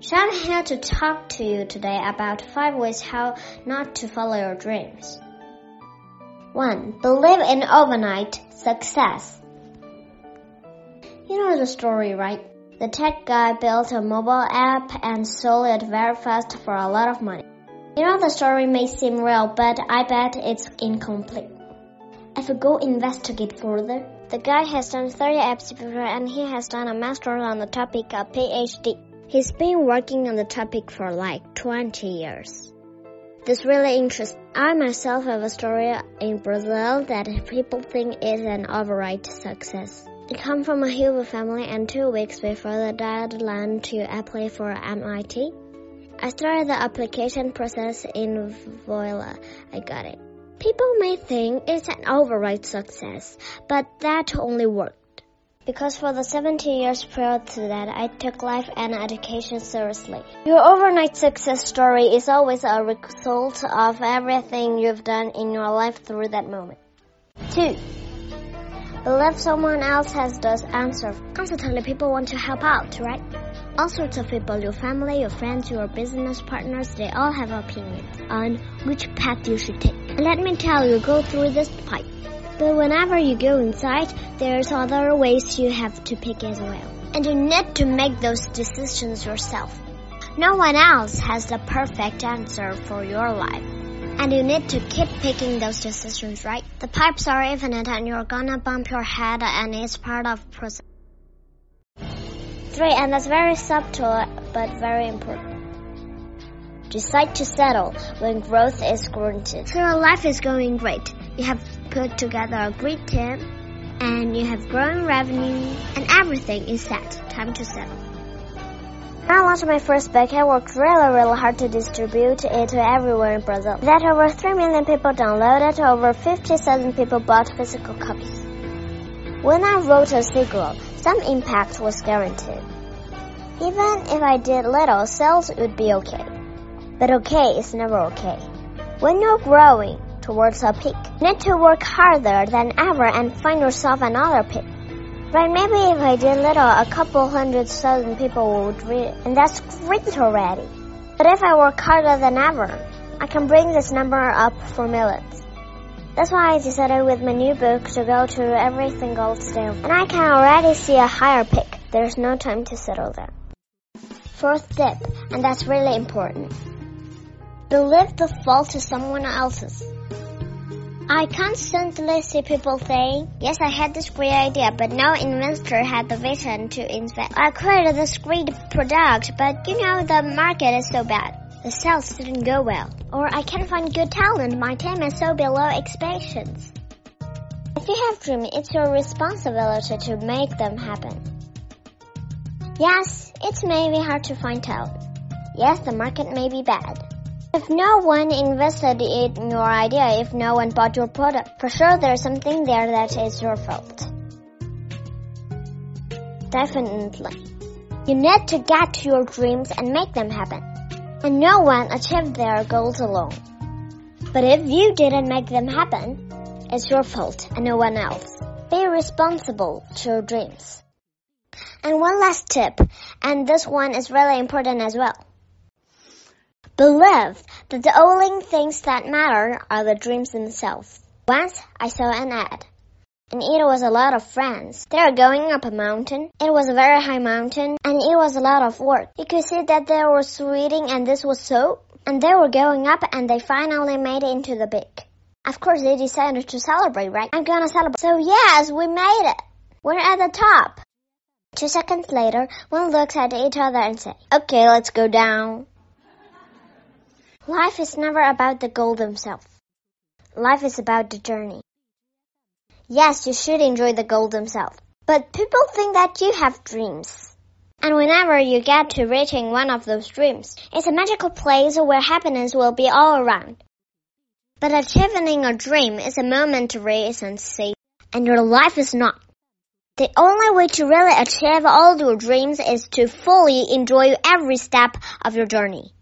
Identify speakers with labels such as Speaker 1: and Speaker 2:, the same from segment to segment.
Speaker 1: So I'm here to talk to you today about five ways how not to follow your dreams. 1. Believe in overnight success. You know the story, right? The tech guy built a mobile app and sold it very fast for a lot of money. You know the story may seem real, but I bet it's incomplete. If we go investigate further, the guy has done 30 apps before and he has done a master's on the topic of PhD. He's been working on the topic for like 20 years. This really interests. I myself have a story in Brazil that people think is an overnight success. I come from a Huber family and two weeks before the deadline to apply for MIT, I started the application process in Voila. I got it. People may think it's an overnight success, but that only worked. Because for the 70 years prior to that, I took life and education seriously. Your overnight success story is always a result of everything you've done in your life through that moment. 2. Believe someone else has the answer. Constantly people want to help out, right? All sorts of people, your family, your friends, your business partners, they all have opinions on which path you should take. Let me tell you, go through this pipe. But whenever you go inside, there's other ways you have to pick as well. And you need to make those decisions yourself. No one else has the perfect answer for your life. And you need to keep picking those decisions, right? The pipes are infinite and you're gonna bump your head and it's part of process. Three, and that's very subtle but very important. Decide to settle when growth is granted. So your life is going great. You have put together a great team and you have growing revenue and everything is set. Time to settle. When I launched my first book, I worked really, really hard to distribute it to everywhere in Brazil. That over 3 million people downloaded, over 50,000 people bought physical copies. When I wrote a sequel, some impact was guaranteed. Even if I did little, sales would be okay. But okay is never okay. When you're growing towards a peak, you need to work harder than ever and find yourself another peak. Right, maybe if I did little, a couple hundred thousand people would read it, and that's great already. But if I work harder than ever, I can bring this number up for millions. That's why I decided with my new book to go to every single step. And I can already see a higher peak. There's no time to settle there. Fourth tip, and that's really important. Believe the fault is someone else's. I constantly see people saying, yes, I had this great idea, but no investor had the vision to invest. I created this great product, but you know, the market is so bad the sales didn't go well, or I can't find good talent, my team is so below expectations. If you have dreams, it's your responsibility to make them happen. Yes, it may be hard to find talent. Yes, the market may be bad. If no one invested in your idea, if no one bought your product, for sure there's something there that is your fault. Definitely. You need to get to your dreams and make them happen and no one achieved their goals alone. But if you didn't make them happen, it's your fault and no one else. Be responsible to your dreams. And one last tip, and this one is really important as well. Believe that the only things that matter are the dreams themselves. Once I saw an ad and it was a lot of friends. They were going up a mountain. It was a very high mountain, and it was a lot of work. You could see that they were sweating, and this was soap, and they were going up, and they finally made it into the peak. Of course, they decided to celebrate, right? I'm gonna celebrate. So yes, we made it. We're at the top. Two seconds later, one looks at each other and say, okay, let's go down. Life is never about the goal themselves. Life is about the journey. Yes, you should enjoy the goal themselves. But people think that you have dreams. And whenever you get to reaching one of those dreams, it's a magical place where happiness will be all around. But achieving a dream is a momentary sensation, and your life is not. The only way to really achieve all your dreams is to fully enjoy every step of your journey.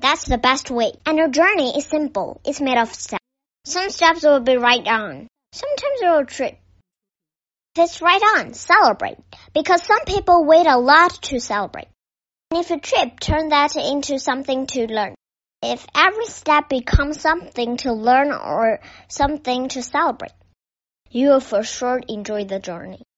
Speaker 1: That's the best way. And your journey is simple. It's made of steps. Some steps will be right on. Sometimes a will trip. It's right on, celebrate. Because some people wait a lot to celebrate. And if a trip, turn that into something to learn. If every step becomes something to learn or something to celebrate, you will for sure enjoy the journey.